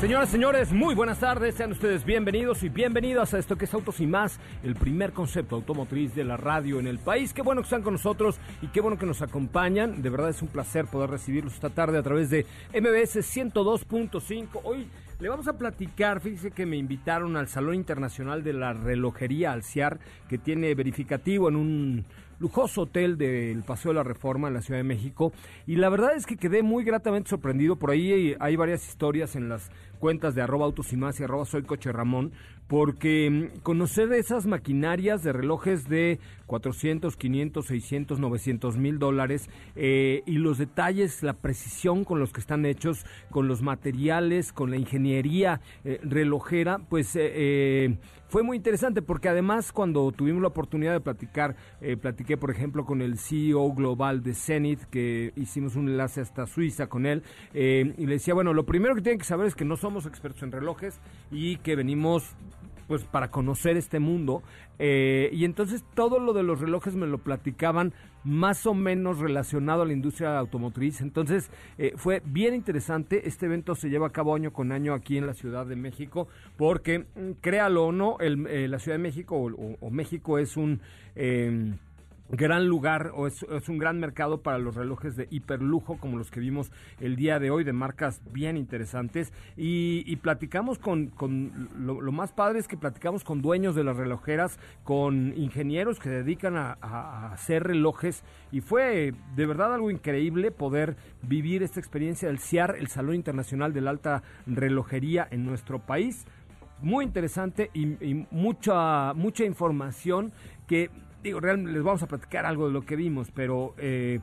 Señoras, señores, muy buenas tardes. Sean ustedes bienvenidos y bienvenidas a esto que es Autos y más, el primer concepto automotriz de la radio en el país. Qué bueno que están con nosotros y qué bueno que nos acompañan. De verdad es un placer poder recibirlos esta tarde a través de MBS 102.5. Hoy le vamos a platicar, fíjese que me invitaron al Salón Internacional de la Relojería Alciar, que tiene verificativo en un lujoso hotel del Paseo de la Reforma en la Ciudad de México. Y la verdad es que quedé muy gratamente sorprendido. Por ahí hay varias historias en las cuentas de arroba autos y más y arroba soy coche Ramón, porque mm, conocer esas maquinarias de relojes de 400, 500, 600, 900 mil dólares. Eh, y los detalles, la precisión con los que están hechos, con los materiales, con la ingeniería eh, relojera, pues eh, fue muy interesante porque además cuando tuvimos la oportunidad de platicar, platiqué por ejemplo con el CEO global de Zenith, que hicimos un enlace hasta Suiza con él, y le decía, bueno, lo primero que tienen que saber es que no somos expertos en relojes y que venimos pues para conocer este mundo. Eh, y entonces todo lo de los relojes me lo platicaban más o menos relacionado a la industria automotriz. Entonces eh, fue bien interesante. Este evento se lleva a cabo año con año aquí en la Ciudad de México porque, mm, créalo o no, el, eh, la Ciudad de México o, México es un em, gran lugar o es, un gran mercado para los relojes de hiperlujo como los que vimos el día de hoy de marcas bien interesantes. Y, platicamos con, lo, más padre es que platicamos con dueños de las relojeras con ingenieros que dedican a, hacer relojes y fue de verdad algo increíble poder vivir esta experiencia del CIAR, el Salón Internacional de la Alta Relojería en nuestro país. Muy interesante y, y, mucha mucha información que digo, realmente les vamos a platicar algo de lo que vimos, pero eh,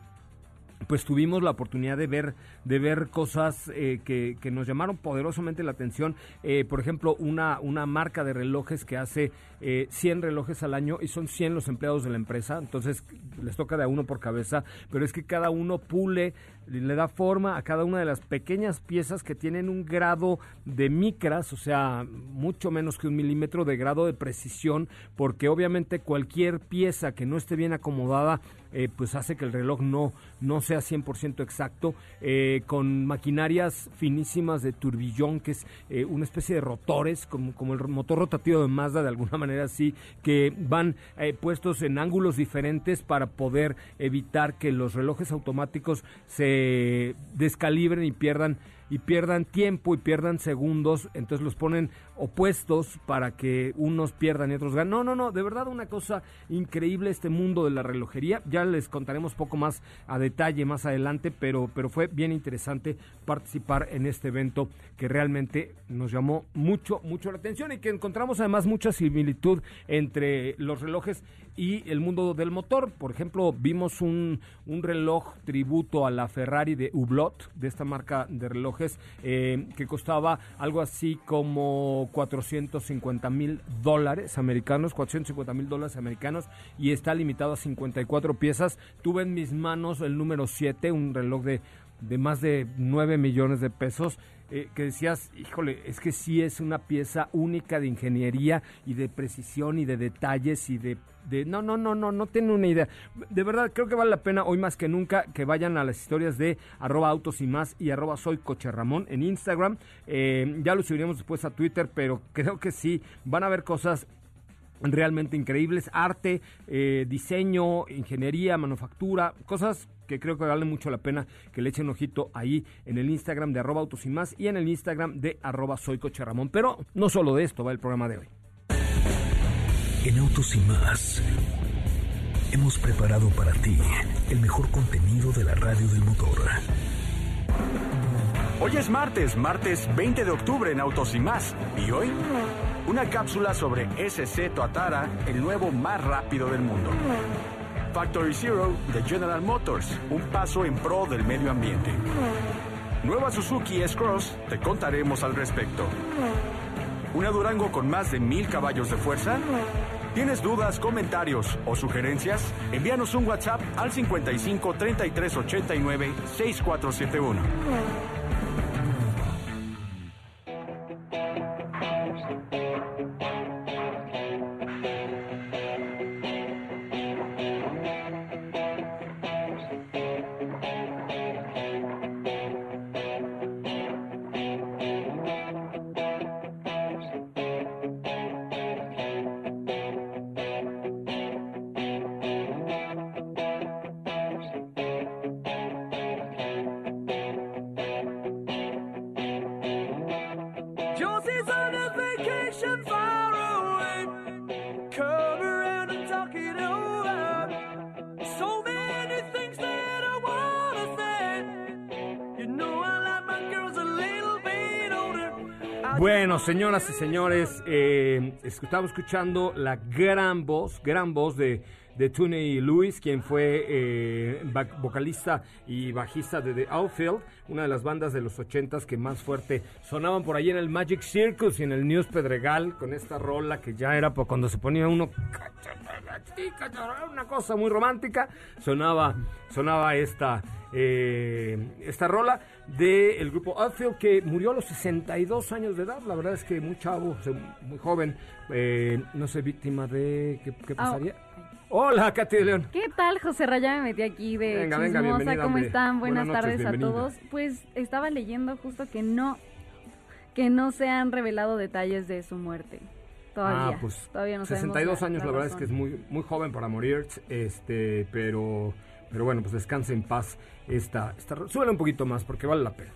pues tuvimos la oportunidad de ver de ver cosas eh, que, que, nos llamaron poderosamente la atención. Eh, por ejemplo, una, una marca de relojes que hace 100 relojes al año y son 100 los empleados de la empresa, entonces les toca de a uno por cabeza, pero es que cada uno pule, le da forma a cada una de las pequeñas piezas que tienen un grado de micras, o sea, mucho menos que un milímetro de grado de precisión, porque obviamente cualquier pieza que no esté bien acomodada, eh, pues hace que el reloj no, no sea 100% exacto, eh, con maquinarias finísimas de turbillón, que es eh, una especie de rotores, como, como el motor rotativo de Mazda, de alguna manera así, que van puestos en ángulos diferentes para poder evitar que los relojes automáticos se descalibren y pierdan y pierdan tiempo y pierdan segundos, entonces los ponen opuestos para que unos pierdan y otros ganen. No, no, no, de verdad una cosa increíble este mundo de la relojería. Ya les contaremos poco más a detalle más adelante, pero, pero fue bien interesante participar en este evento que realmente nos llamó mucho, mucho la atención y que encontramos además mucha similitud entre los relojes y el mundo del motor. Por ejemplo, vimos un, un reloj tributo a la Ferrari de Hublot, de esta marca de eh, que costaba algo así como 450 mil dólares americanos, 450 mil dólares americanos, y está limitado a 54 piezas. Tuve en mis manos el número 7, un reloj de de más de 9 millones de pesos, eh, que decías, híjole, es que sí es una pieza única de ingeniería y de precisión y de detalles y de. No, no, no, no, no tiene una idea. De verdad, creo que vale la pena hoy más que nunca que vayan a las historias de arroba autos y más y arroba soy coche Ramón en Instagram. Eh, ya lo subiremos después a Twitter, pero creo que sí, van a ver cosas realmente increíbles, arte, eh, diseño, ingeniería, manufactura, cosas que creo que vale mucho la pena que le echen ojito ahí en el Instagram de arroba autos y más y en el Instagram de arroba soy coche Ramón. Pero no solo de esto va el programa de hoy. En Autos y más hemos preparado para ti el mejor contenido de la radio del motor. Hoy es martes, martes 20 de octubre en Autos y más. ¿Y hoy? Una cápsula sobre SC Toatara, el nuevo más rápido del mundo. Factory Zero de General Motors, un paso en pro del medio ambiente. Nueva Suzuki S-Cross, te contaremos al respecto. ¿Una Durango con más de mil caballos de fuerza? ¿Tienes dudas, comentarios o sugerencias? Envíanos un WhatsApp al 55 33 89 6471. Bueno, señoras y señores, eh, estamos escuchando la gran voz, gran voz de, Tony Lewis, quien fue eh, vocalista y bajista de The Outfield, una de las bandas de los ochentas que más fuerte sonaban por ahí en el Magic Circus y en el News Pedregal, con esta rola que ya era por cuando se ponía uno una cosa muy romántica, sonaba, sonaba esta, eh, esta rola del grupo Outfield que murió a los 62 años de edad, la verdad es que muy chavo, muy joven, eh, no sé, víctima de... ¿Qué, qué pasaría? Hola, Katy de León. ¿Qué tal, José Raya? Me metí aquí de Venga, venga, chismosa. bienvenida, ¿Cómo están? Buenas, Buenas noches, tardes a todos. Pues estaba leyendo justo que no que no se han revelado detalles de su muerte. Todavía. Ah, pues todavía no sabemos 62 la- años, la, la verdad es que es muy, muy joven para morir, este, pero, pero bueno, pues descanse en paz esta, esta, súbele un poquito más porque vale la pena.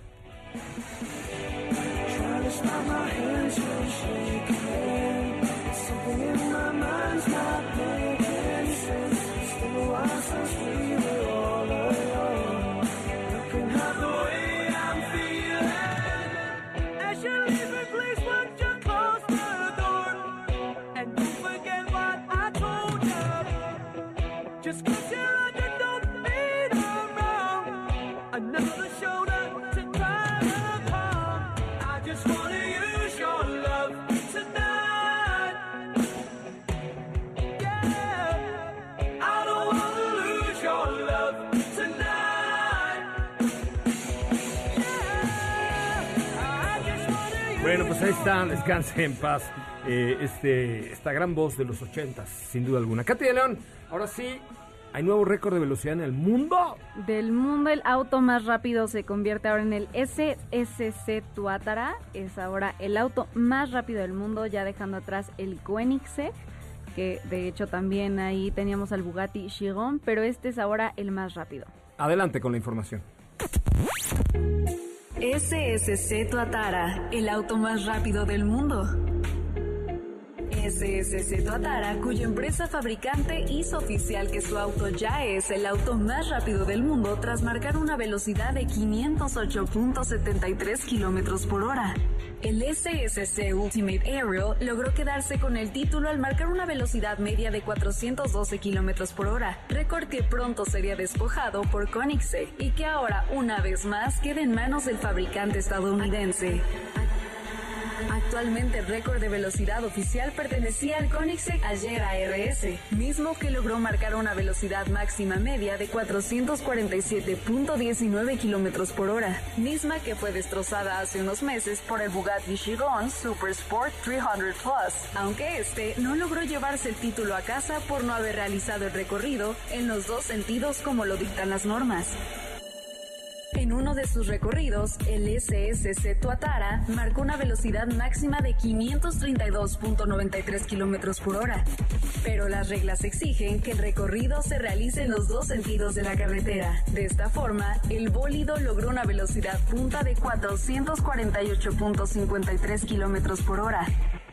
Bueno, pues ahí está, descanse en paz eh, este, esta gran voz de los ochentas, sin duda alguna. Katy de León, ahora sí, hay nuevo récord de velocidad en el mundo. Del mundo, el auto más rápido se convierte ahora en el SSC Tuatara. Es ahora el auto más rápido del mundo, ya dejando atrás el Koenigsegg, que de hecho también ahí teníamos al Bugatti Chiron, pero este es ahora el más rápido. Adelante con la información. SSC Tuatara, el auto más rápido del mundo. SSC Tuatara, cuya empresa fabricante hizo oficial que su auto ya es el auto más rápido del mundo tras marcar una velocidad de 508.73 kilómetros por hora. El SSC Ultimate Aerial logró quedarse con el título al marcar una velocidad media de 412 kilómetros por hora, récord que pronto sería despojado por Koenigsegg y que ahora, una vez más, queda en manos del fabricante estadounidense. Actualmente el récord de velocidad oficial pertenecía al Koenigsegg Ayer ARS, mismo que logró marcar una velocidad máxima media de 447.19 kilómetros por hora, misma que fue destrozada hace unos meses por el Bugatti Chiron Super Sport 300 Plus, aunque este no logró llevarse el título a casa por no haber realizado el recorrido en los dos sentidos como lo dictan las normas. En uno de sus recorridos, el SSC Tuatara marcó una velocidad máxima de 532.93 kilómetros por hora. Pero las reglas exigen que el recorrido se realice en los dos sentidos de la carretera. De esta forma, el bólido logró una velocidad punta de 448.53 kilómetros por hora.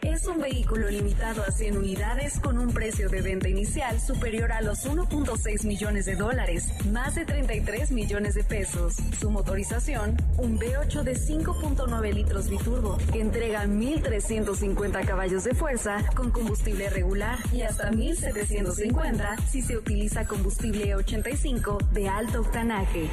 Es un vehículo limitado a 100 unidades con un precio de venta inicial superior a los 1.6 millones de dólares, más de 33 millones de pesos. Su motorización, un V8 de 5.9 litros biturbo, que entrega 1.350 caballos de fuerza con combustible regular y hasta 1.750 si se utiliza combustible 85 de alto octanaje.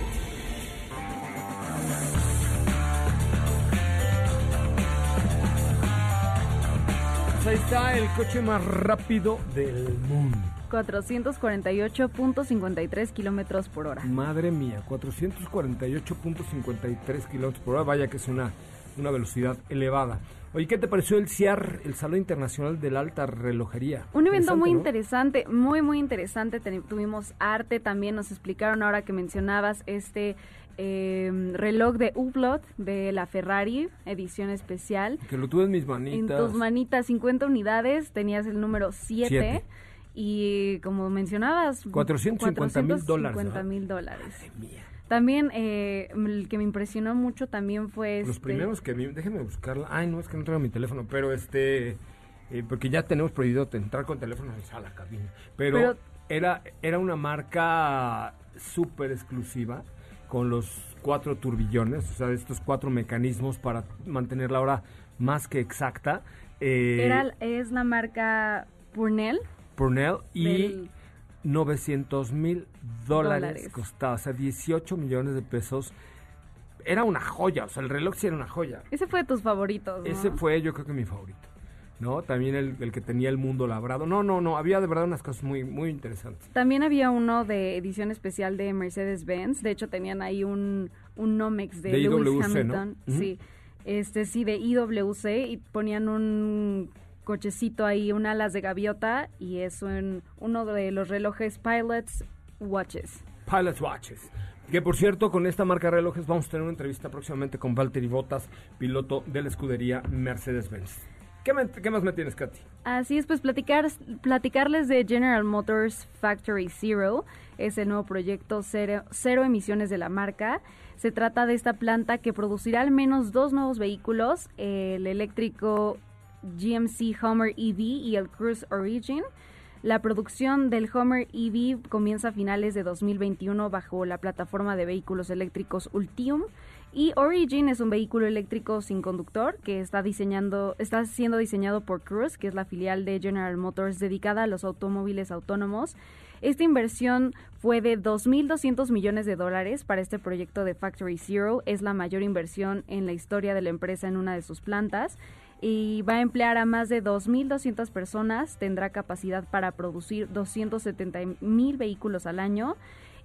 Pues ahí está el coche más rápido del mundo. 448.53 kilómetros por hora. Madre mía, 448.53 kilómetros por hora. Vaya que es una, una velocidad elevada. Oye, ¿qué te pareció el CIAR, el Salón Internacional de la Alta Relojería? Un evento muy ¿no? interesante, muy, muy interesante. Ten- tuvimos arte también, nos explicaron ahora que mencionabas este eh, reloj de Hublot de la Ferrari, edición especial. Que lo tuve en mis En manitas. tus manitas, 50 unidades, tenías el número 7. Siete. Y como mencionabas, 450,000 dólares, 450 ¿verdad? mil dólares. Madre mía. También eh, el que me impresionó mucho también fue Los este- primeros que vi, déjeme buscarla. Ay, no, es que no traigo mi teléfono, pero este, eh, porque ya tenemos prohibido entrar con teléfono a la cabina. Pero, Pero- era, era una marca súper exclusiva con los cuatro turbillones, o sea, estos cuatro mecanismos para mantener la hora más que exacta. Eh, Era, es la marca Purnell. Purnell y del- 900 mil dólares Dólares. costaba, o sea, 18 millones de pesos. Era una joya, o sea, el reloj sí era una joya. Ese fue de tus favoritos, ¿no? Ese fue yo creo que mi favorito. ¿No? También el, el que tenía el mundo labrado. No, no, no, había de verdad unas cosas muy, muy interesantes. También había uno de edición especial de Mercedes-Benz. De hecho, tenían ahí un, un Nomex de, De Lewis IWC, ¿no? Hamilton. Ujú. Sí, este sí, de IWC. Y ponían un cochecito ahí, un alas de gaviota. Y es un, uno de los relojes Pilots Watches. Pilot Watches. Que por cierto, con esta marca de relojes vamos a tener una entrevista próximamente con Valtteri Bottas, piloto de la escudería Mercedes-Benz. ¿Qué, más me tienes, Katy? Así es, pues platicar, platicarles de General Motors Factory Zero, es el nuevo proyecto cero, cero emisiones de la marca. Se trata de esta planta que producirá al menos dos nuevos vehículos, el eléctrico GMC Hummer EV y el Cruise Origin. La producción del Hummer EV comienza a finales de 2021 bajo la plataforma de vehículos eléctricos Ultium y Origin es un vehículo eléctrico sin conductor que está diseñando está siendo diseñado por Cruise, que es la filial de General Motors dedicada a los automóviles autónomos. Esta inversión fue de 2.200 millones de dólares para este proyecto de Factory Zero. Es la mayor inversión en la historia de la empresa en una de sus plantas y va a emplear a más de 2.200 personas. Tendrá capacidad para producir 270 mil vehículos al año.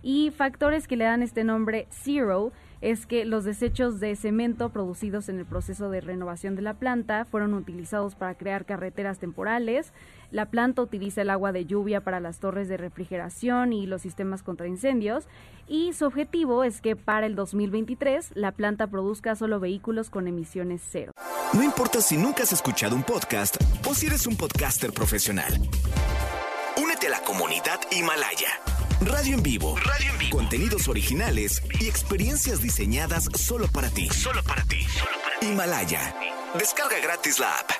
Y factores que le dan este nombre Zero es que los desechos de cemento producidos en el proceso de renovación de la planta fueron utilizados para crear carreteras temporales. La planta utiliza el agua de lluvia para las torres de refrigeración y los sistemas contra incendios. Y su objetivo es que para el 2023 la planta produzca solo vehículos con emisiones cero. No importa si nunca has escuchado un podcast o si eres un podcaster profesional. Únete a la comunidad Himalaya. Radio en vivo. Radio en vivo. Contenidos originales y experiencias diseñadas solo para ti. Solo para ti. Himalaya. Descarga gratis la app.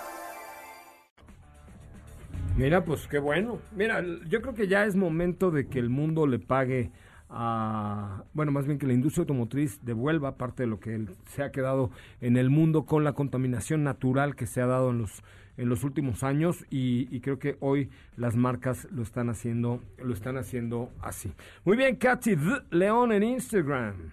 Mira, pues qué bueno. Mira, yo creo que ya es momento de que el mundo le pague a, bueno, más bien que la industria automotriz devuelva parte de lo que se ha quedado en el mundo con la contaminación natural que se ha dado en los en los últimos años y, y creo que hoy las marcas lo están haciendo lo están haciendo así. Muy bien, Katy. León en Instagram.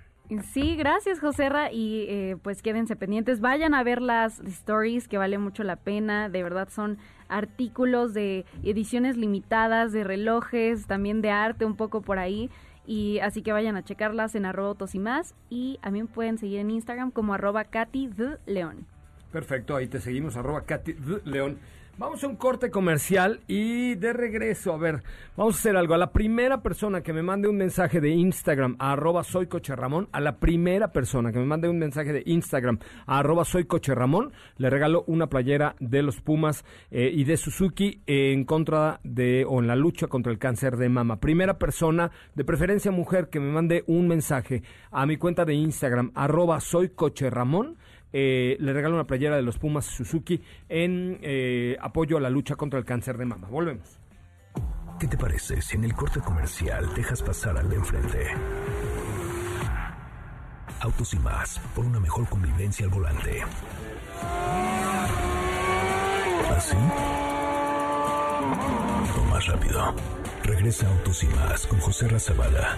Sí, gracias Joserra y eh, pues quédense pendientes, vayan a ver las stories que vale mucho la pena, de verdad son artículos de ediciones limitadas, de relojes, también de arte un poco por ahí y así que vayan a checarlas en arroba y más y también pueden seguir en Instagram como arroba Katy León. Perfecto, ahí te seguimos, arroba Katy. León. Vamos a un corte comercial y de regreso, a ver, vamos a hacer algo. A la primera persona que me mande un mensaje de Instagram, a arroba soy Coche Ramón, a la primera persona que me mande un mensaje de Instagram, a arroba soy Coche Ramón, le regalo una playera de los Pumas eh, y de Suzuki en contra de, o en la lucha contra el cáncer de mama. Primera persona, de preferencia mujer, que me mande un mensaje a mi cuenta de Instagram, arroba soy Coche Ramón, eh, le regalo una playera de los Pumas Suzuki en eh, apoyo a la lucha contra el cáncer de mama. Volvemos. ¿Qué te parece si en el corte comercial dejas pasar al de enfrente? Autos y más, por una mejor convivencia al volante. ¿Así? O más rápido. Regresa Autos y más con José Razabala.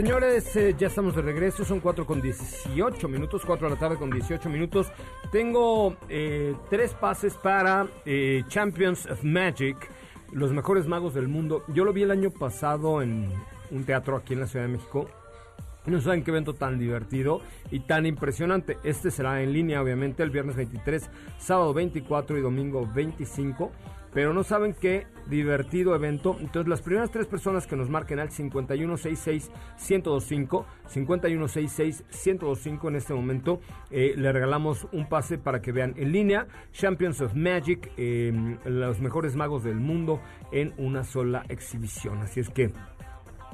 Señores, eh, ya estamos de regreso, son 4 con 18 minutos, 4 de la tarde con 18 minutos. Tengo eh, tres pases para eh, Champions of Magic, los mejores magos del mundo. Yo lo vi el año pasado en un teatro aquí en la Ciudad de México. No saben qué evento tan divertido y tan impresionante. Este será en línea, obviamente, el viernes 23, sábado 24 y domingo 25. Pero no saben qué divertido evento. Entonces, las primeras tres personas que nos marquen al 5166-1025, 5166-1025 en este momento, eh, le regalamos un pase para que vean en línea Champions of Magic, eh, los mejores magos del mundo en una sola exhibición. Así es que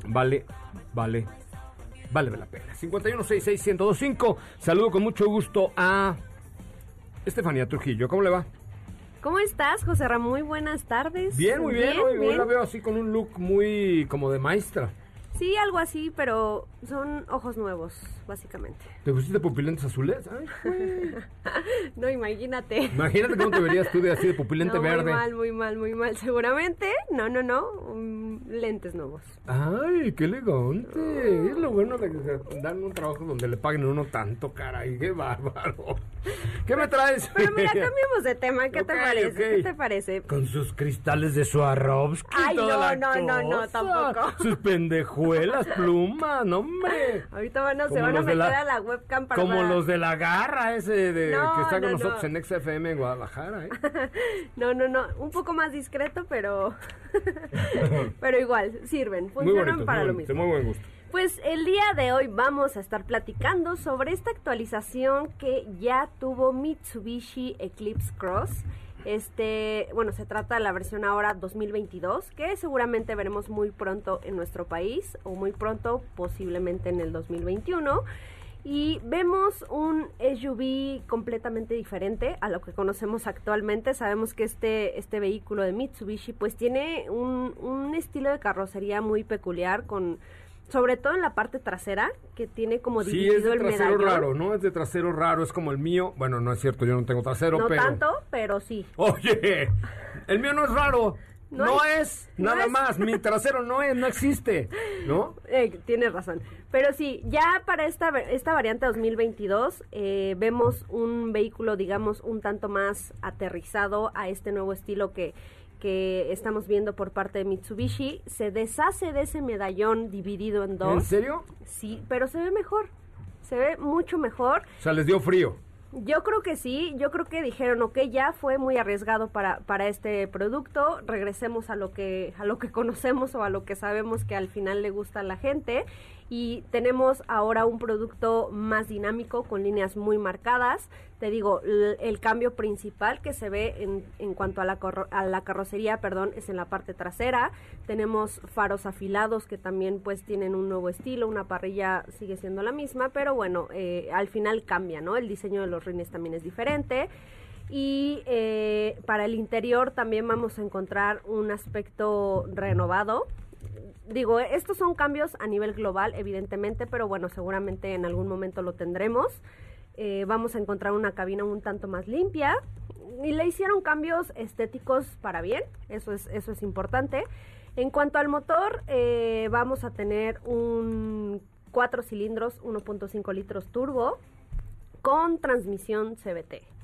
vale, vale, vale la pena. 5166-1025. Saludo con mucho gusto a Estefanía Trujillo. ¿Cómo le va? ¿Cómo estás, José Ramón? Muy buenas tardes. Bien, muy bien. Hoy, hoy la veo así con un look muy como de maestra. Sí, algo así, pero son ojos nuevos, básicamente. ¿Te pusiste pupilentes azules? Ay, no, imagínate. Imagínate cómo te verías tú de así de pupilente No, verde. Muy mal, muy mal, muy mal. Seguramente, no, no, no, mm, lentes nuevos. Ay, qué elegante. Es lo bueno de que se dan un trabajo donde le paguen a uno tanto, caray. Qué bárbaro. ¿Qué me traes? Pero mira, cambiemos de tema. ¿Qué te parece? ¿Qué te parece? Con sus cristales de Swarovski. Ay, no, la no, no, no, tampoco. Sus pendejuelas, plumas, no, hombre. Ahorita van a, se van a meter la- a la webcam para... Como los de la garra ese de, No, que está con no, nosotros no. en XFM en Guadalajara, ¿eh? No, no, no, un poco más discreto, pero... pero igual, sirven, funcionan bonito, para muy lo mismo. muy buen gusto. Pues el día de hoy vamos a estar platicando sobre esta actualización que ya tuvo Mitsubishi Eclipse Cross. Este, bueno, se trata de la versión ahora 2022, que seguramente veremos muy pronto en nuestro país, o muy pronto, posiblemente en el 2021. Y vemos un SUV completamente diferente a lo que conocemos actualmente. Sabemos que este, este vehículo de Mitsubishi pues tiene un, un estilo de carrocería muy peculiar con... Sobre todo en la parte trasera, que tiene como Sí, dividido es de el trasero medallón. raro, ¿no? Es de trasero raro, es como el mío. Bueno, no es cierto, yo no tengo trasero, No pero... tanto, pero sí. Oye, el mío no es raro. No No, es- es, no nada es. más. Mi trasero no es, no existe, ¿no? Eh, tienes razón. Pero sí, ya para esta, esta variante 2022 eh, vemos un vehículo, digamos, un tanto más aterrizado a este nuevo estilo que, que estamos viendo por parte de Mitsubishi. Se deshace de ese medallón dividido en dos. ¿En serio? Sí, pero se ve mejor. Se ve mucho mejor. O sea, les dio frío. Yo creo que sí, yo creo que dijeron, ok, ya fue muy arriesgado para, para este producto, regresemos a lo que a lo que conocemos o a lo que sabemos que al final le gusta a la gente y tenemos ahora un producto más dinámico con líneas muy marcadas. Te digo, el cambio principal que se ve en, en cuanto a la, a la carrocería, perdón, es en la parte trasera. Tenemos faros afilados que también pues tienen un nuevo estilo, una parrilla sigue siendo la misma, pero bueno, eh, al final cambia, ¿no? El diseño de los rines también es diferente. Y eh, para el interior también vamos a encontrar un aspecto renovado. Digo, estos son cambios a nivel global, evidentemente, pero bueno, seguramente en algún momento lo tendremos. Eh, vamos a encontrar una cabina un tanto más limpia y le hicieron cambios estéticos para bien, eso es, eso es importante. En cuanto al motor, eh, vamos a tener un 4 cilindros, 1.5 litros turbo con transmisión CVT.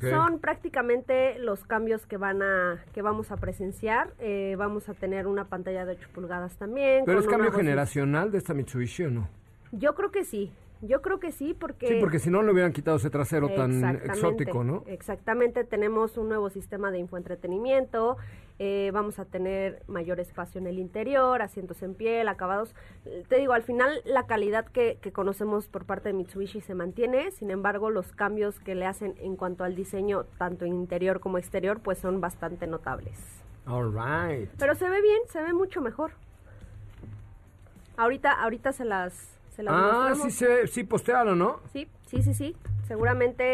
Son prácticamente los cambios que van a que vamos a presenciar. Eh, vamos a tener una pantalla de 8 pulgadas también. Pero con es cambio generacional de esta Mitsubishi, ¿o no? Yo creo que sí. Yo creo que sí porque Sí, porque si no le hubieran quitado ese trasero tan exótico, ¿no? Exactamente, tenemos un nuevo sistema de infoentretenimiento, eh, vamos a tener mayor espacio en el interior, asientos en piel, acabados. Te digo, al final la calidad que, que conocemos por parte de Mitsubishi se mantiene, sin embargo los cambios que le hacen en cuanto al diseño, tanto interior como exterior, pues son bastante notables. All right. Pero se ve bien, se ve mucho mejor. Ahorita, ahorita se las, se las Ah, sí, se, sí, postearon, ¿no? Sí, sí, sí, sí. Seguramente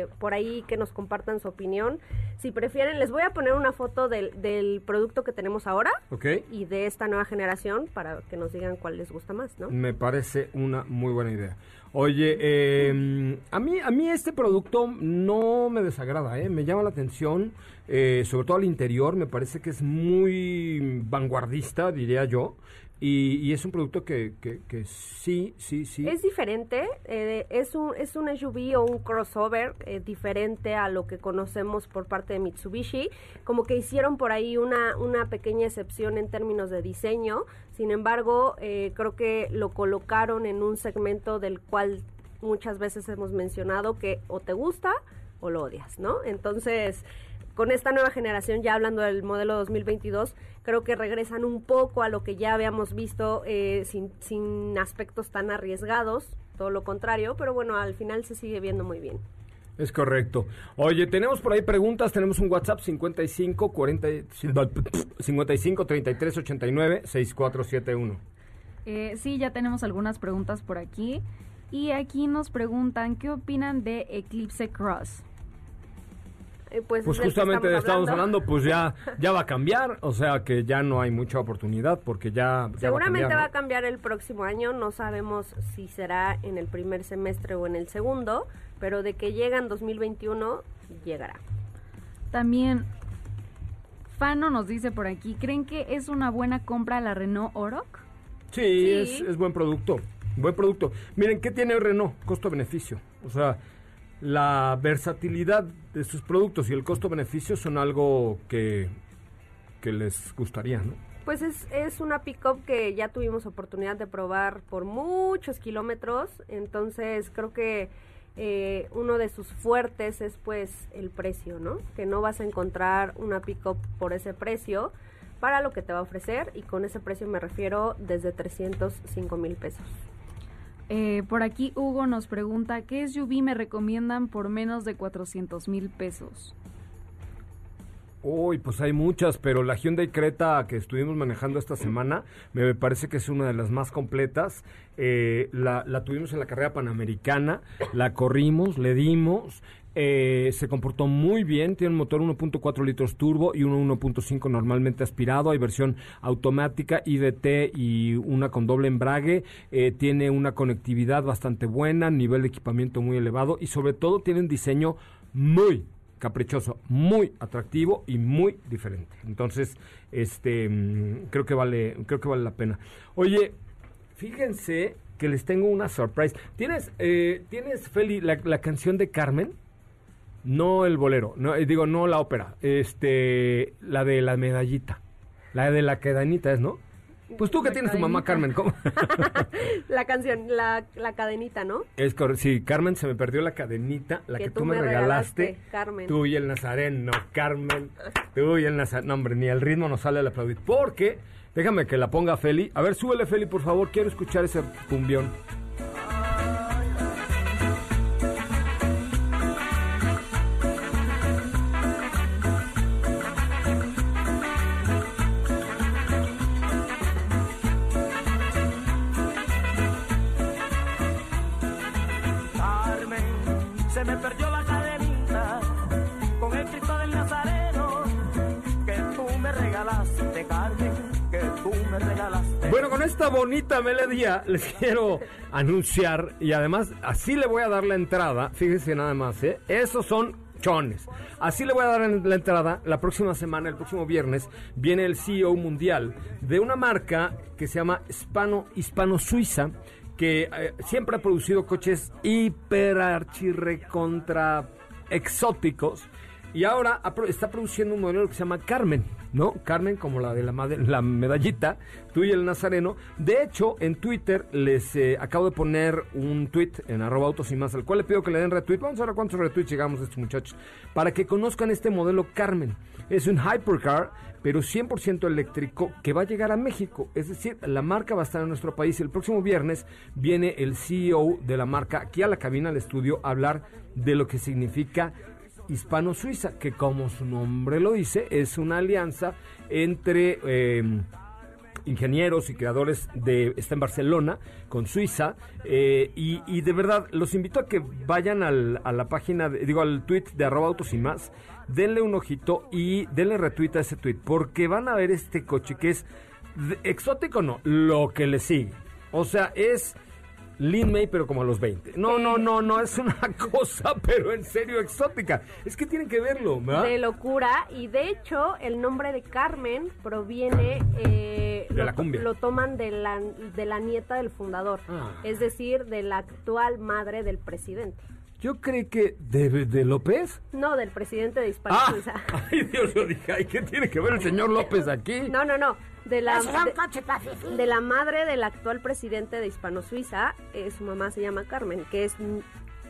eh, por ahí que nos compartan su opinión. si prefieren, les voy a poner una foto del, del producto que tenemos ahora ¿Ok? y de esta nueva generación para que nos digan cuál les gusta más, ¿no? Me parece una muy buena idea. Oye, eh, a mí a mí este producto no me desagrada, ¿eh? me llama la atención, eh, sobre todo al interior, me parece que es muy vanguardista, diría yo, y, y es un producto que, que, que sí, sí, sí. Es diferente, eh, es, un, es un SUV o un crossover eh, diferente a lo que conocemos por parte de Mitsubishi, como que hicieron por ahí una, una pequeña excepción en términos de diseño, sin embargo, eh, creo que lo colocaron en un segmento del cual muchas veces hemos mencionado que o te gusta o lo odias, ¿no? Entonces, con esta nueva generación, ya hablando del modelo 2022, creo que regresan un poco a lo que ya habíamos visto eh, sin, sin aspectos tan arriesgados, todo lo contrario, pero bueno, al final se sigue viendo muy bien. Es correcto. Oye, tenemos por ahí preguntas, tenemos un WhatsApp 55 40 55 33 89 6471. Eh, sí, ya tenemos algunas preguntas por aquí. Y aquí nos preguntan, ¿qué opinan de Eclipse Cross? Eh, pues Pues justamente estamos estamos hablando, pues ya ya va a cambiar, o sea que ya no hay mucha oportunidad porque ya, ya Seguramente va va a a, cambiar. el próximo año, no sabemos si será en el primer semestre o en el segundo, pero de que llega en 2021, llegará. También, Fano nos dice por aquí, ¿creen que es una buena compra la Renault Oroc? Sí, Sí. Es, es buen producto, buen producto. Miren, ¿qué tiene Renault? Costo-beneficio. O sea, la versatilidad de sus productos y el costo-beneficio son algo que, que les gustaría, ¿no? Pues es, es una pick-up que ya tuvimos oportunidad de probar por muchos kilómetros, entonces creo que eh, uno de sus fuertes es pues el precio, ¿no? Que no vas a encontrar una pick-up por ese precio para lo que te va a ofrecer y con ese precio me refiero desde 305 mil pesos. Eh, por aquí Hugo nos pregunta, ¿qué SUV me recomiendan por menos de 400 mil pesos? Uy, pues hay muchas, pero la Hyundai Creta que estuvimos manejando esta semana me parece que es una de las más completas. Eh, la, la tuvimos en la carrera panamericana, la corrimos, le dimos, eh, se comportó muy bien, tiene un motor 1.4 litros turbo y un 1.5 normalmente aspirado, hay versión automática, IDT y una con doble embrague, eh, tiene una conectividad bastante buena, nivel de equipamiento muy elevado y sobre todo tiene un diseño muy caprichoso, muy atractivo y muy diferente. Entonces, este mm, creo que vale, creo que vale la pena. Oye, fíjense que les tengo una surprise. ¿Tienes, eh, tienes Feli, la, la canción de Carmen? No el bolero, no, eh, digo, no la ópera, este, la de la medallita, la de la cadenita es, ¿no? Pues tú que La tienes tu mamá, Carmen. ¿cómo? La canción, la, la cadenita, ¿no? Es sí, Carmen se me perdió la cadenita, la que, tú me regalaste. Carmen. Tú y el Nazareno, Carmen. Tú y el Nazareno. No, hombre, ni el ritmo nos sale al aplaudir. Porque, déjame que la ponga Feli. A ver, súbele, Feli, por favor. Quiero escuchar ese cumbión. Me perdió la cadenita con el Cristo del Nazareno que tú me regalaste, Carmen, que tú me regalaste. Bueno, con esta bonita melodía les quiero anunciar y además así le voy a dar la entrada. Fíjense nada más, ¿eh? Esos son chones. Así le voy a dar la entrada. La próxima semana, el próximo viernes, viene el CEO mundial de una marca que se llama Hispano, Hispano Suiza que eh, siempre ha producido coches hiper archirre contra exóticos y ahora está produciendo un modelo que se llama Carmen, ¿no? Carmen como la de la, la medallita, tú y el nazareno. De hecho, en Twitter les eh, acabo de poner un tweet en arroba autos y más, al cual le pido que le den retweet. Vamos a ver cuántos retweets llegamos a estos muchachos, para que conozcan este modelo Carmen. Es un hypercar, pero 100% eléctrico que va a llegar a México. Es decir, la marca va a estar en nuestro país. El próximo viernes viene el CEO de la marca aquí a la cabina, al estudio, a hablar de lo que significa Hispano-Suiza, que como su nombre lo dice, es una alianza entre eh, ingenieros y creadores de está en Barcelona con Suiza eh, y, de verdad los invito a que vayan al- a la página de- digo al tweet de arroba autos y más denle un ojito y denle retweet a ese tweet porque van a ver este coche que es de- exótico no lo que le sigue o sea es Lin May, pero como a los 20. No, no, no, no, es una cosa, pero en serio exótica. Es que tienen que verlo, ¿verdad? de locura y de hecho el nombre de Carmen proviene eh, De lo, la cumbia. lo toman de la de la nieta del fundador Ah. es decir de la actual madre del presidente Yo creí que de, de López. no del presidente de Hispano Ah, Suiza ay Dios, yo dije, ay, ¿qué tiene que ver el señor López aquí? no no no de la de, de la madre del actual presidente de Hispano Suiza eh, su mamá se llama Carmen que es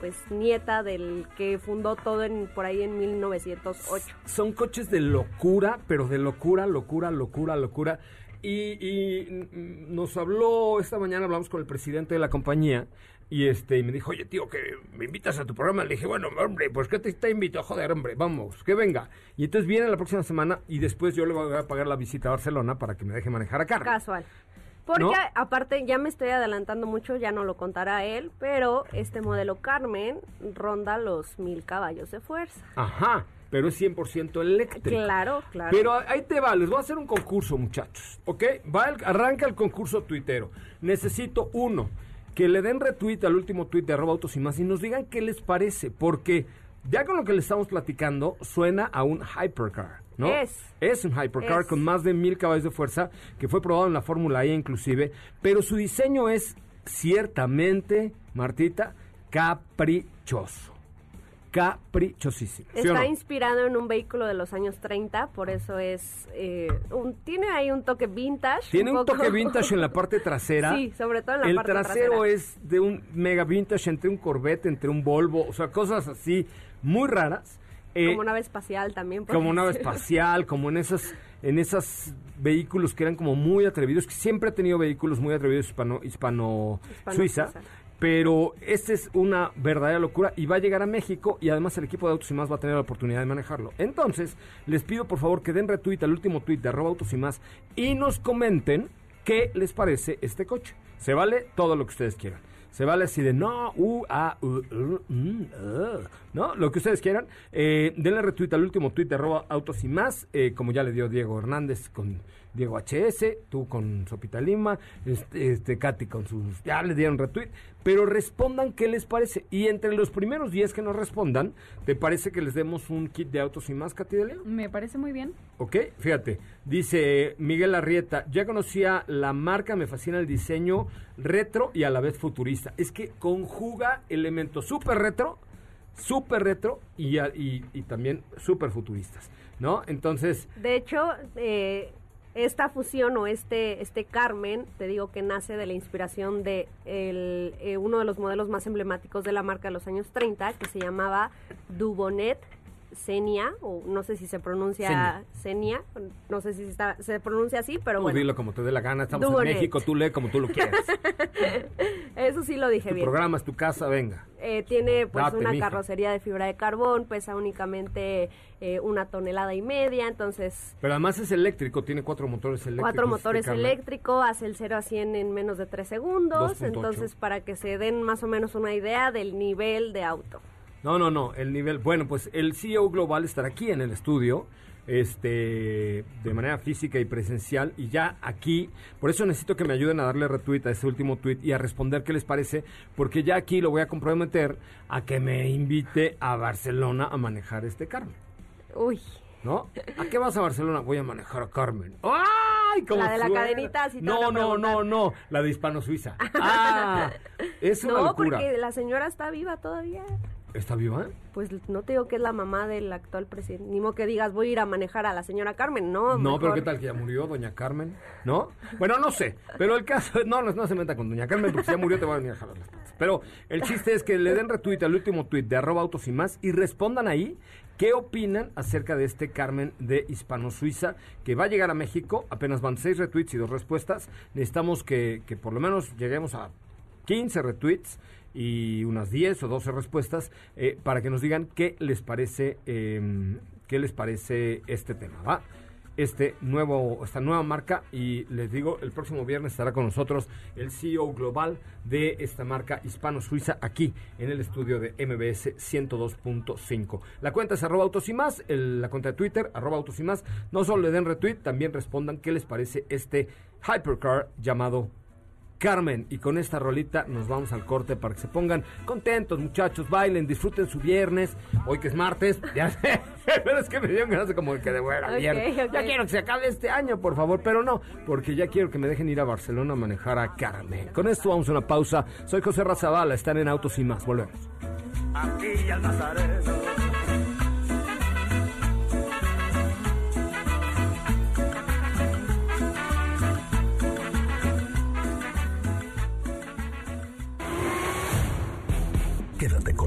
pues nieta del que fundó todo en por ahí en 1908 Son coches de locura, pero de locura, locura, locura, locura. Y, y, nos habló, esta mañana hablamos con el presidente de la compañía y este y me dijo, oye tío, que me invitas a tu programa. Le dije, bueno, hombre, pues que te, te invito, joder, hombre, vamos, que venga. Y entonces viene la próxima semana y después yo le voy a pagar la visita a Barcelona para que me deje manejar a Carmen. Casual. Porque ¿No? aparte ya me estoy adelantando mucho, ya no lo contará él, pero este modelo Carmen ronda los mil caballos de fuerza. Ajá, pero es 100% eléctrico. Claro, claro. Pero ahí te va, les voy a hacer un concurso, muchachos, ¿ok? Va el- arranca el concurso tuitero. Necesito uno, que le den retweet al último tweet de arroba autos y más y nos digan qué les parece, porque ya con lo que les estamos platicando suena a un hypercar, ¿no? Es. Es un hypercar Es. con más de mil caballos de fuerza, que fue probado en la Fórmula E inclusive, pero su diseño es ciertamente, Martita, caprichoso. Caprichosísimo. ¿sí o Está no? inspirado en un vehículo de los años 30, por eso es eh, un, tiene ahí un toque vintage. Tiene un, toque vintage en la parte trasera. Sí, sobre todo en la el parte trasero trasera. es de un mega vintage entre un Corvette, entre un Volvo, o sea, cosas así muy raras. Eh, como nave espacial también. por como nave espacial, como en esas en esos vehículos que eran como muy atrevidos, que siempre ha tenido vehículos muy atrevidos hispano, hispano, Suiza. Pero esta es una verdadera locura y va a llegar a México y además el equipo de Autos y Más va a tener la oportunidad de manejarlo. Entonces, les pido por favor que den retweet al último tweet de arroba Autos y Más y nos comenten qué les parece este coche. Se vale todo lo que ustedes quieran. Se vale así de no, uh, ah, uh, uh, uh, ¿no? Lo que ustedes quieran. Eh, denle retweet al último tweet de arroba autos y más, eh, como ya le dio Diego Hernández con Diego HS, tú con Sopita Lima, este, este Katy con sus... Ya le dieron retweet, pero respondan qué les parece. Y entre los primeros 10 que nos respondan, ¿te parece que les demos un kit de autos y más, Katy Delia? Me parece muy bien. Ok, fíjate, dice Miguel Arrieta, ya conocía la marca, me fascina el diseño retro y a la vez futurista. Es que conjuga elementos súper retro, súper retro y, y también súper futuristas, ¿no? Entonces, De hecho, eh, esta fusión o este, este Carmen, te digo que nace de la inspiración de el, eh, uno de los modelos más emblemáticos de la marca de los años 30, que se llamaba Dubonet Xenia, o no sé si se pronuncia Xenia, no sé si está- se pronuncia así, pero tú bueno, dilo como te dé la gana, estamos Dubonet. en México, tú lee como tú lo quieras. eso sí lo dije tu bien. programa es tu casa, venga. Eh, tiene pues Date, una mija. carrocería de fibra de carbón, pesa únicamente eh, una tonelada y media, entonces Pero además es eléctrico, tiene cuatro motores eléctricos. Cuatro este motores eléctricos, hace el 0 a 100 en menos de 3 segundos. 2.8. Entonces, para que se den más o menos una idea del nivel de auto. No, no, no, el nivel, bueno, pues el CEO global estará aquí en el estudio, este, de manera física y presencial, y ya aquí, por eso necesito que me ayuden a darle retweet a ese último tweet y a responder qué les parece, porque ya aquí lo voy a comprometer a que me invite a Barcelona a manejar este Carmen, Uy, ¿no? ¿A qué vas a Barcelona? Voy a manejar a Carmen. ¡Ay! cómo La de la suena! cadenita, sí te No, van a no, no, no, la de Hispano-Suiza. ¡Ah! Es una no, locura. porque la señora está viva todavía. ¿Está viva? Pues no te digo que es la mamá del actual presidente. Ni modo que digas, voy a ir a manejar a la señora Carmen. No, No, pero mejor- ¿qué tal que ya murió doña Carmen? ¿No? Bueno, no sé, pero el caso, no, no, no se meta con doña Carmen porque si ya murió te va a venir a jalar las patas. Pero el chiste es que le den retweet al último tweet de arroba autos y más y respondan ahí qué opinan acerca de este Carmen de Hispano Suiza que va a llegar a México, apenas van seis retweets y dos respuestas. Necesitamos que, que por lo menos lleguemos a 15 retweets y unas 10 o 12 respuestas eh, para que nos digan qué les parece eh, qué les parece este tema, ¿va? este nuevo, esta nueva marca y les digo, el próximo viernes estará con nosotros el CEO global de esta marca hispano-suiza aquí en el estudio de MBS 102.5. La cuenta es arroba autos y más, la cuenta de Twitter, arroba autos y más. No solo le den retweet, también respondan qué les parece este hypercar llamado Carmen. Y con esta rolita nos vamos al corte para que se pongan contentos, muchachos, bailen, disfruten su viernes. Hoy que es martes, ya sé, pero es que me dieron ganas de como que de buena Ok, viernes. ok. Ya quiero que se acabe este año, por favor, pero no, porque ya quiero que me dejen ir a Barcelona a manejar a Carmen. Con esto vamos a una pausa. Soy José Razabala, están en Autos y más. Volvemos. aquí al Nazareno.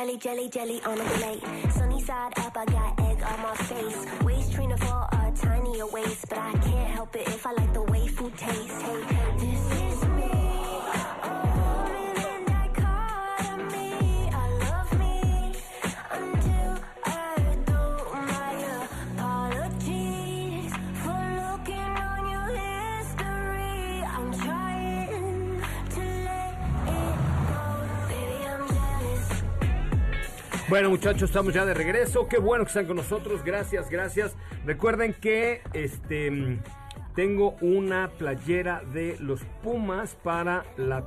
Jelly, jelly, jelly, on a plate. Sunny side up, I got egg on my face. Waist trainer for a tinier waist, but I can't help it if I like the way food tastes. Hey, Bueno, muchachos, estamos ya de regreso. Qué bueno que están con nosotros. Gracias, gracias. Recuerden que este tengo una playera de los Pumas para la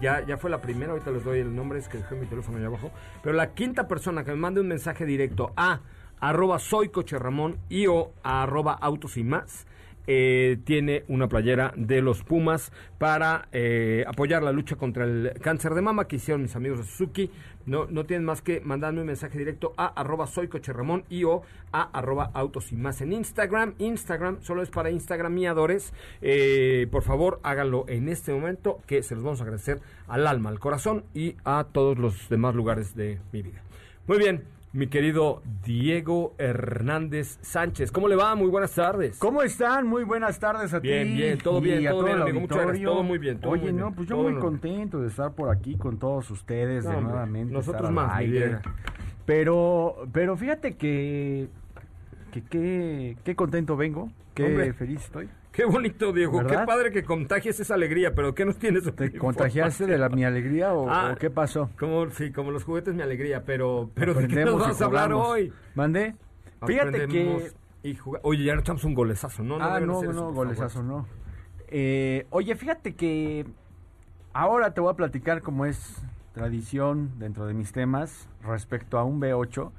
ya, ya fue la primera, ahorita les doy el nombre, es que dejé mi teléfono ahí abajo. Pero la quinta persona que me mande un mensaje directo a arroba soy coche Ramón y o arroba autos y más, eh, tiene una playera de los Pumas para eh, apoyar la lucha contra el cáncer de mama que hicieron mis amigos de Suzuki. No, no tienen más que mandarme un mensaje directo a arroba soy coche Ramón y o a arroba autos y más en Instagram. Instagram solo es para Instagramiadores. Eh, por favor, háganlo en este momento que se los vamos a agradecer al alma, al corazón y a todos los demás lugares de mi vida. Muy bien, mi querido Diego Hernández Sánchez. ¿Cómo le va? Muy buenas tardes. ¿Cómo están? Muy buenas tardes a Bien, ti. bien, todo bien, todo bien, amigo. Muchas gracias, todo muy bien, todo Oye, muy no, bien, pues yo todo muy contento de estar por aquí con todos ustedes No, de hombre, nuevamente. nosotros más, aire. Pero, pero fíjate que, que, que- contento vengo, qué Hombre. feliz estoy. Qué bonito, Diego. Qué padre que contagies esa alegría, pero ¿qué nos tienes? ¿Te contagiaste de la, mi alegría o, Ah, o qué pasó? Como, sí, como los juguetes, mi alegría, pero, pero ¿de qué nos vas a hablar hoy? ¿Mandé? Fíjate que... Y Oye, ya nos echamos un golezazo, ¿no? ah, no, hacer no, no, por golezazo no. Eh, oye, fíjate que ahora te voy a platicar como es tradición dentro de mis temas respecto a un B8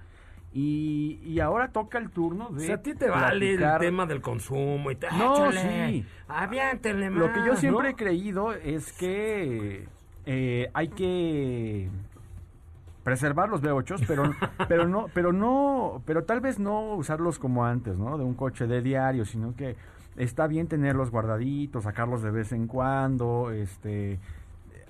y, y ahora toca el turno O de sea, a ti te vale el tema del consumo y te... No, échale, sí. Aviéntenle Lo que yo siempre ¿no? he creído es que eh, hay que preservar los V8s, pero, pero no, pero no, pero tal vez no usarlos como antes, ¿no? De un coche de diario, sino que está bien tenerlos guardaditos, sacarlos de vez en cuando, este,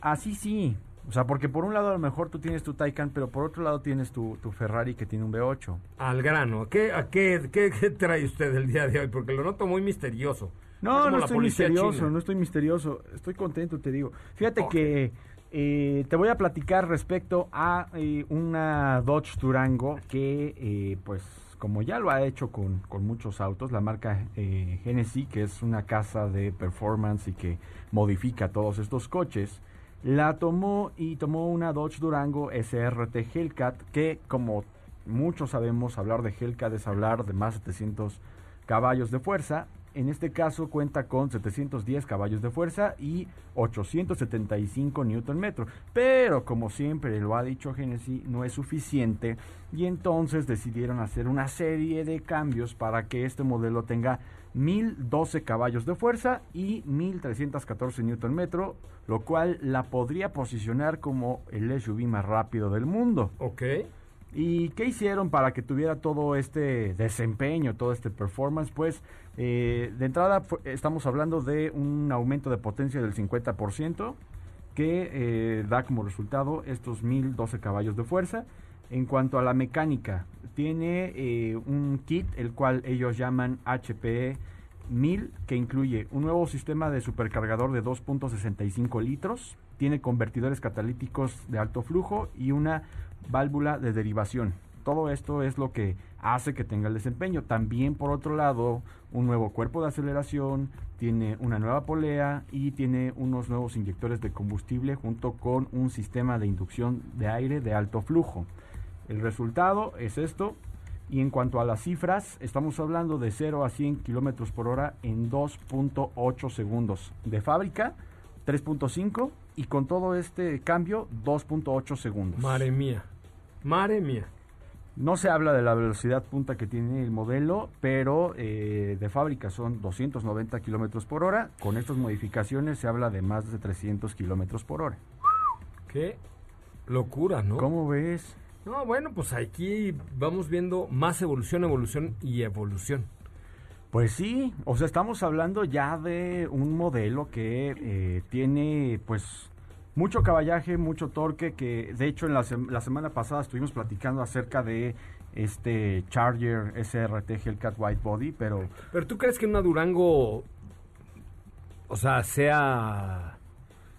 así sí. O sea, porque por un lado a lo mejor tú tienes tu Taycan, pero por otro lado tienes tu, tu Ferrari que tiene un V8. Al grano, ¿qué, a qué, qué, qué trae usted el día de hoy? Porque lo noto muy misterioso. No, no estoy misterioso, china. no estoy misterioso. Estoy contento, te digo. Fíjate que eh, te voy a platicar respecto a eh, una Dodge Durango que, eh, pues, como ya lo ha hecho con, con muchos autos, la marca eh, Genesis, que es una casa de performance y que modifica todos estos coches, la tomó y tomó una Dodge Durango SRT Hellcat, que como muchos sabemos, hablar de Hellcat es hablar de más de 700 caballos de fuerza. En este caso cuenta con 710 caballos de fuerza y 875 Newton metro. Pero como siempre lo ha dicho Genesis, no es suficiente y entonces decidieron hacer una serie de cambios para que este modelo tenga 1012 caballos de fuerza y 1314 Newton metro, lo cual la podría posicionar como el SUV más rápido del mundo. Ok. ¿Y qué hicieron para que tuviera todo este desempeño, todo este performance? Pues eh, de entrada estamos hablando de un aumento de potencia del 50% que eh, da como resultado estos 1012 caballos de fuerza. En cuanto a la mecánica, tiene eh, un kit el cual ellos llaman HPE 1000 que incluye un nuevo sistema de supercargador de 2.65 litros, tiene convertidores catalíticos de alto flujo y una válvula de derivación. Todo esto es lo que hace que tenga el desempeño. También, por otro lado, un nuevo cuerpo de aceleración, tiene una nueva polea y tiene unos nuevos inyectores de combustible junto con un sistema de inducción de aire de alto flujo. El resultado es esto. Y en cuanto a las cifras, estamos hablando de 0 a 100 kilómetros por hora en 2.8 segundos. De fábrica, 3.5 y con todo este cambio, 2.8 segundos. Madre mía. Madre mía. No se habla de la velocidad punta que tiene el modelo, pero eh, de fábrica son 290 kilómetros por hora. Con estas modificaciones se habla de más de 300 kilómetros por hora. Qué locura, ¿no? ¿Cómo ves? No, bueno, pues aquí vamos viendo más evolución, evolución y evolución. Pues sí, o sea, estamos hablando ya de un modelo que eh, tiene, pues, mucho caballaje, mucho torque, que de hecho en la, sem- la semana pasada estuvimos platicando acerca de este Charger SRT Hellcat White Body, pero Pero tú crees que una Durango, o sea, sea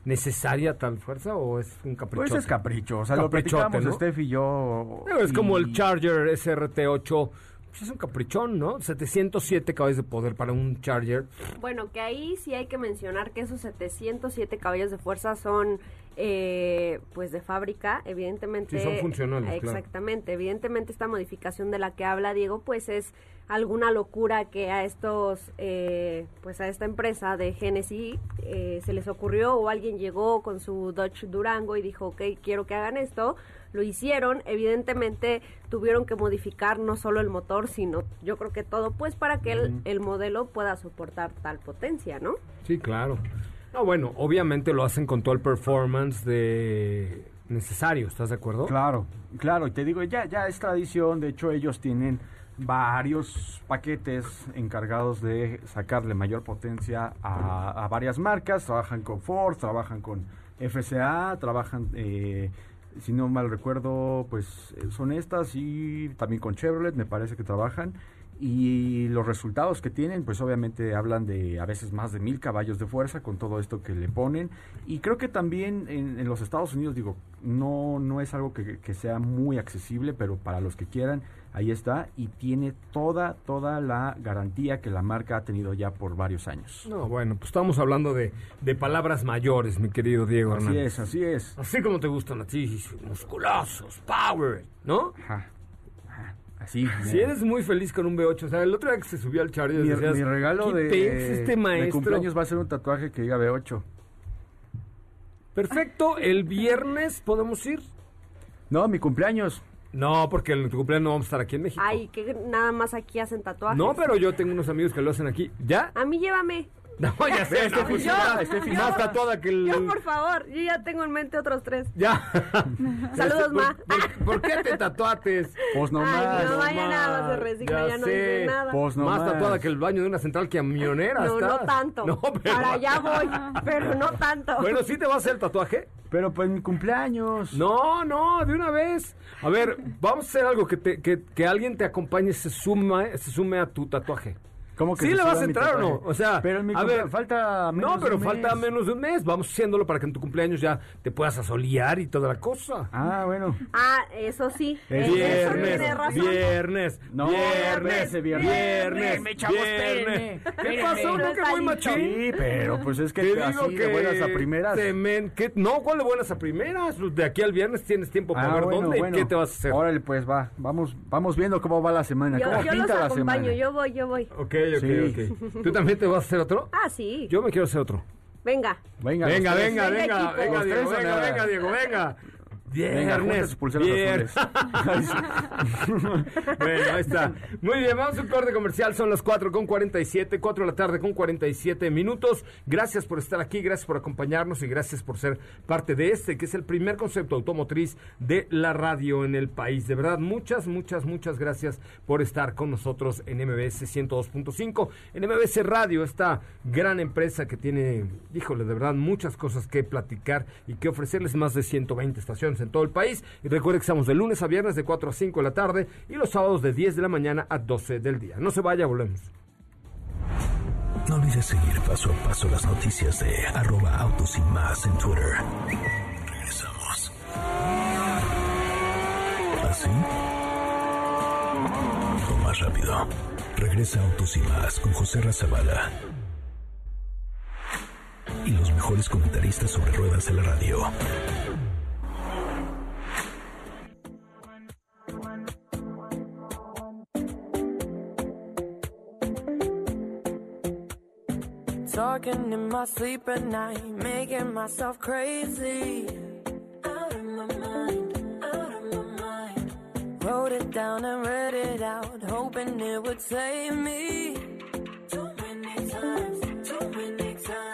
necesaria tal fuerza o es un capricho? pues es capricho, o sea, lo platicamos ¿no? Steph y yo. Es como el y- Charger SRT8. Pues es un caprichón, ¿no? 707 caballos de poder para un Charger. Bueno, que ahí sí hay que mencionar que esos 707 caballos de fuerza son eh, pues de fábrica, evidentemente. Sí, son funcionales, claro. Exactamente, evidentemente esta modificación de la que habla Diego pues es alguna locura que a estos, eh, pues a esta empresa de Genesis eh, se les ocurrió o alguien llegó con su Dodge Durango y dijo, ok, quiero que hagan esto. Lo hicieron, evidentemente tuvieron que modificar no solo el motor, sino yo creo que todo, pues para que el, el modelo pueda soportar tal potencia, ¿no? Sí, claro. No, bueno, obviamente lo hacen con todo el performance de necesario, ¿estás de acuerdo? Claro, claro, y te digo, ya, ya es tradición, de hecho ellos tienen varios paquetes encargados de sacarle mayor potencia a, a varias marcas, trabajan con Ford, trabajan con FCA, trabajan, eh, si no mal recuerdo, pues eh, son estas y también con Chevrolet me parece que trabajan. Y los resultados que tienen, pues obviamente hablan de a veces más de mil caballos de fuerza con todo esto que le ponen. Y creo que también en, los Estados Unidos, digo, no, no es algo que sea muy accesible, pero para los que quieran, ahí está. Y tiene toda, toda la garantía que la marca ha tenido ya por varios años. No, bueno, pues estamos hablando de, de palabras mayores, mi querido Diego Así Hernández. es, así es. Así como te gustan a ti, musculosos, power, ¿no? Ajá, ajá, Así. Si eres muy feliz con un B8, o sea, el otro día que se subió al Charger mi, decías, mi regalo "¿Qué de, este de maestro? cumpleaños va a ser un tatuaje que diga B8. Perfecto, el viernes podemos ir. No, mi cumpleaños. No, porque en tu cumpleaños no vamos a estar aquí en México. Ay, que nada más aquí hacen tatuajes. no, pero yo tengo unos amigos que lo hacen aquí. ¿Ya? A mí llévame. No, ya sé, Este no, este Más tatuada que el... Yo, por favor, yo ya tengo en mente otros tres. Ya. Saludos, ¿Por- ma. ¿Por, por qué te tatuates? Pues no Ay, más. mi mamá ya no nada más se resigna, ya ya, no sé. dice nada. Pues no más más. tatuada que el baño de una central camionera. no, no estás. tanto. No, pero... Para allá voy, pero no tanto. Bueno, ¿sí te vas a hacer el tatuaje? Pero pues mi cumpleaños. No, no, de una vez. A ver, vamos a hacer algo que, te, que, que alguien te acompañe, se, suma, se sume a tu tatuaje. ¿Cómo que ¿Sí le vas a entrar o no? O sea, Pero en mi a ver, falta menos No, de pero un falta mes. menos de un mes. Vamos haciéndolo para que en tu cumpleaños ya te puedas asolear y toda la cosa. Ah, bueno. Ah, eso sí. Es eso Viernes, tiene razón. viernes, No, viernes, ese viernes. viernes, Espérenme, chavos, viernes. espérenme, ¿Qué pasó? ¿No que muy machín? Sí, pero pues es que Te digo así que de buenas a primeras. te men- ¿qué? No, ¿cuál de buenas a primeras? De aquí al viernes tienes tiempo para Ah, ver bueno, dónde bueno. y qué te vas a hacer. Órale, pues va. Vamos, vamos viendo cómo va la semana. Yo, ¿Cómo yo los pinta la acompaño, semana? yo voy, yo voy. Ok, Sí. ok. ¿Tú también te vas a hacer otro? Ah, sí. Yo me quiero hacer otro. Venga. Venga, Venga, venga, Venga, venga, venga, Diego, venga, venga, Diego, venga. Venga, Viernes, pulseras viernes. bueno, ahí está. Muy bien, vamos a un corte comercial. Son las 4 con 47, 4 de la tarde con 47 minutos. Gracias por estar aquí, gracias por acompañarnos y gracias por ser parte de este, que es el primer concepto automotriz de la radio en el país. De verdad, muchas, muchas, muchas gracias por estar con nosotros en MBS 102.5. En MBS Radio, esta gran empresa que tiene, híjole, de verdad, muchas cosas que platicar y que ofrecerles más de 120 estaciones en todo el país. Y recuerde que estamos de lunes a viernes de 4 a 5 de la tarde y los sábados de 10 de la mañana a 12 del día. No se vaya, volvemos. No olvides seguir paso a paso las noticias de arroba autos y más en Twitter. Regresamos. ¿Así? O más rápido. Regresa Autos y más con José Razabala. Y los mejores comentaristas sobre ruedas de la radio. Talking in my sleep at night, making myself crazy. Out of my mind, out of my mind. Wrote it down and read it out, hoping it would save me. Too many times, too many times.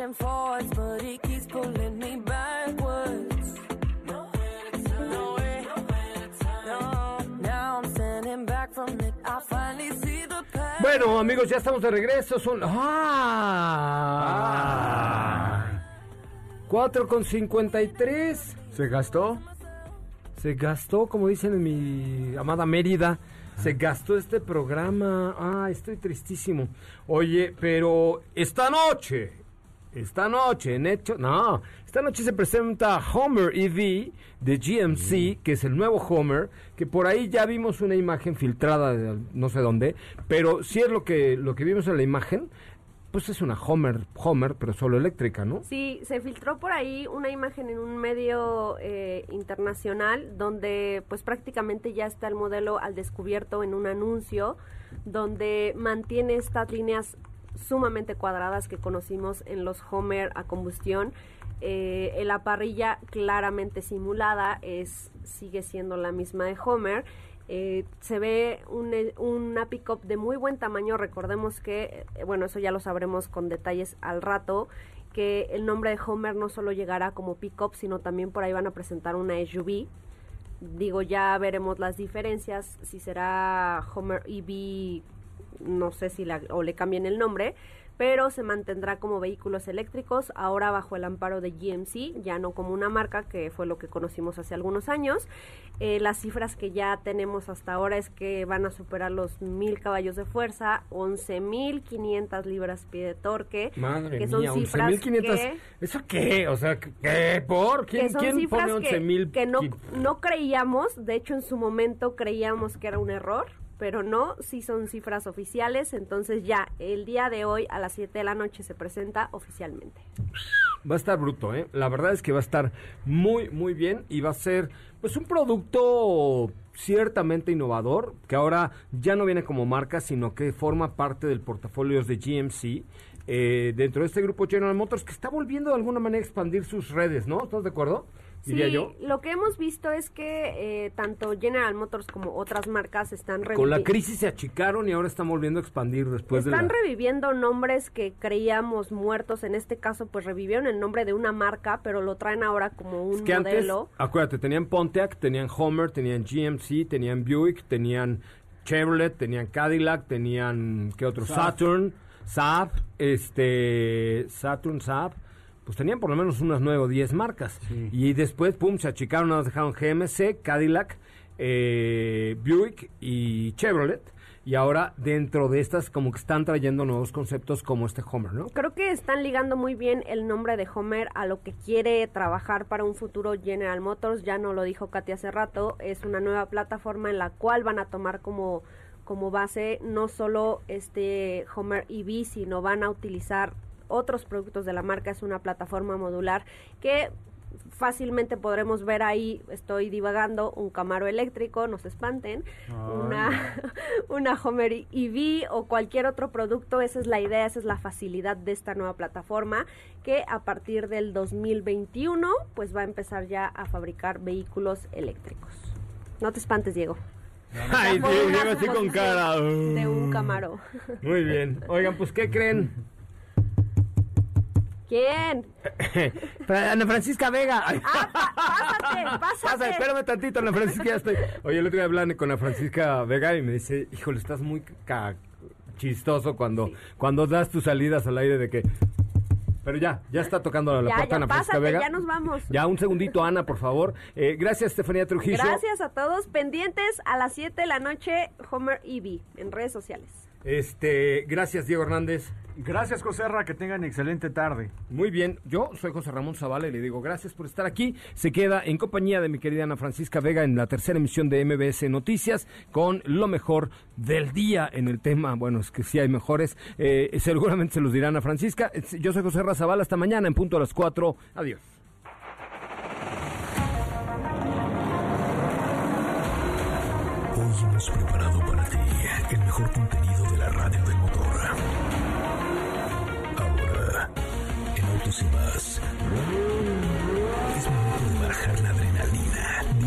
but he keeps pulling me backwards. Nowhere to turn, nowhere, nowhere to turn. No, now I'm standing back from it. I finally see the path. Bueno, amigos, ya estamos de regreso. Son. ¡Ah! 4 con 53. ¿Se gastó? Se gastó, como dicen en mi amada Mérida, se gastó este programa. Ah, estoy tristísimo. Oye, pero esta noche, esta noche, en hecho, no, esta noche se presenta Homer EV de GMC, que es el nuevo Homer, que por ahí ya vimos una imagen filtrada de no sé dónde, pero si es lo que, lo que vimos en la imagen, pues es una Homer, Homer, pero solo eléctrica, ¿no? Sí, se filtró por ahí una imagen en un medio eh, internacional donde pues prácticamente ya está el modelo al descubierto en un anuncio donde mantiene estas líneas sumamente cuadradas que conocimos en los Homer a combustión. Eh, en la parrilla claramente simulada es sigue siendo la misma de Homer. Eh, se ve un, una pick-up de muy buen tamaño. Recordemos que, eh, bueno, eso ya lo sabremos con detalles al rato, que el nombre de Homer no solo llegará como pick-up, sino también por ahí van a presentar una SUV. Digo, ya veremos las diferencias, si será Homer EV, no sé si la, o le cambien el nombre, pero se mantendrá como vehículos eléctricos, ahora bajo el amparo de GMC, ya no como una marca, que fue lo que conocimos hace algunos años. Eh, las cifras que ya tenemos hasta ahora es que van a superar los mil caballos de fuerza, 11.500 libras-pie de torque, Madre que son mía, cifras 11.500. que- ¿Eso qué? O sea, ¿qué? ¿Por? ¿Quién, que son quién cifras pone que, 11.000? que no, qui- no creíamos, de hecho en su momento creíamos que era un error, pero no, sí son cifras oficiales, entonces ya el día de hoy a las 7 de la noche se presenta oficialmente. Va a estar bruto, ¿eh? La verdad es que va a estar muy, muy bien y va a ser, pues, un producto ciertamente innovador, que ahora ya no viene como marca, sino que forma parte del portafolio de GMC. eh, dentro de este grupo General Motors que está volviendo de alguna manera a expandir sus redes, ¿no? ¿Estás de acuerdo? Diría sí, yo. lo que hemos visto es que eh, tanto General Motors como otras marcas están Con la crisis se achicaron y ahora están volviendo a expandir después de Están la... reviviendo nombres que creíamos muertos. En este caso, pues revivieron el nombre de una marca, pero lo traen ahora como un Es que antes, modelo. acuérdate, tenían Pontiac, tenían Homer, tenían GMC, tenían Buick, tenían Chevrolet, tenían Cadillac, tenían, ¿qué otro? Saab. Saturn, Saab, este, Saturn, Saab. Pues tenían por lo menos unas nueve o diez marcas. Y después, pum, se achicaron, nos dejaron GMC, Cadillac, eh, Buick y Chevrolet. Y ahora dentro de estas como que están trayendo nuevos conceptos como este Homer, ¿no? Creo que están ligando muy bien el nombre de Homer a lo que quiere trabajar para un futuro General Motors. Ya no lo dijo Katy hace rato. Es una nueva plataforma en la cual van a tomar como, como base no solo este Homer EV, sino van a utilizar otros productos de la marca. Es una plataforma modular que fácilmente podremos ver ahí, estoy divagando, un Camaro eléctrico, no se espanten, una, una Homer EV o cualquier otro producto, esa es la idea, esa es la facilidad de esta nueva plataforma que a partir del 2021 pues va a empezar ya a fabricar vehículos eléctricos. No te espantes, Diego. Ay, Diego, así con cara. De un Camaro. Muy bien. Oigan, pues, ¿qué creen? ¿Quién? Ana Francisca Vega. Ay, Pásate, Pasa, pásate. espérame tantito, Ana Francisca, ya estoy. Oye, el otro día hablando con Ana Francisca Vega y me dice, híjole, estás muy ca- chistoso cuando, cuando das tus salidas al aire de que... Pero ya, ya está tocando la Ya, puerta ya, Ana Francisca pásate, Vega. ya nos vamos. Ya, un segundito, Ana, por favor. Eh, gracias, Estefanía Trujillo. Gracias a todos. Pendientes a las 7 de la noche, Homer EV en redes sociales. Este, gracias, Diego Hernández. Gracias, Joserra, que tengan excelente tarde. Muy bien, yo soy José Ramón Zavala y le digo gracias por estar aquí. Se queda en compañía de mi querida Ana Francisca Vega en la tercera emisión de MBS Noticias con lo mejor del día en el tema. Bueno, es que sí hay mejores. Eh, seguramente se los dirá Ana Francisca. Yo soy José Zavala. Hasta mañana en punto a las 4. Adiós. Hoy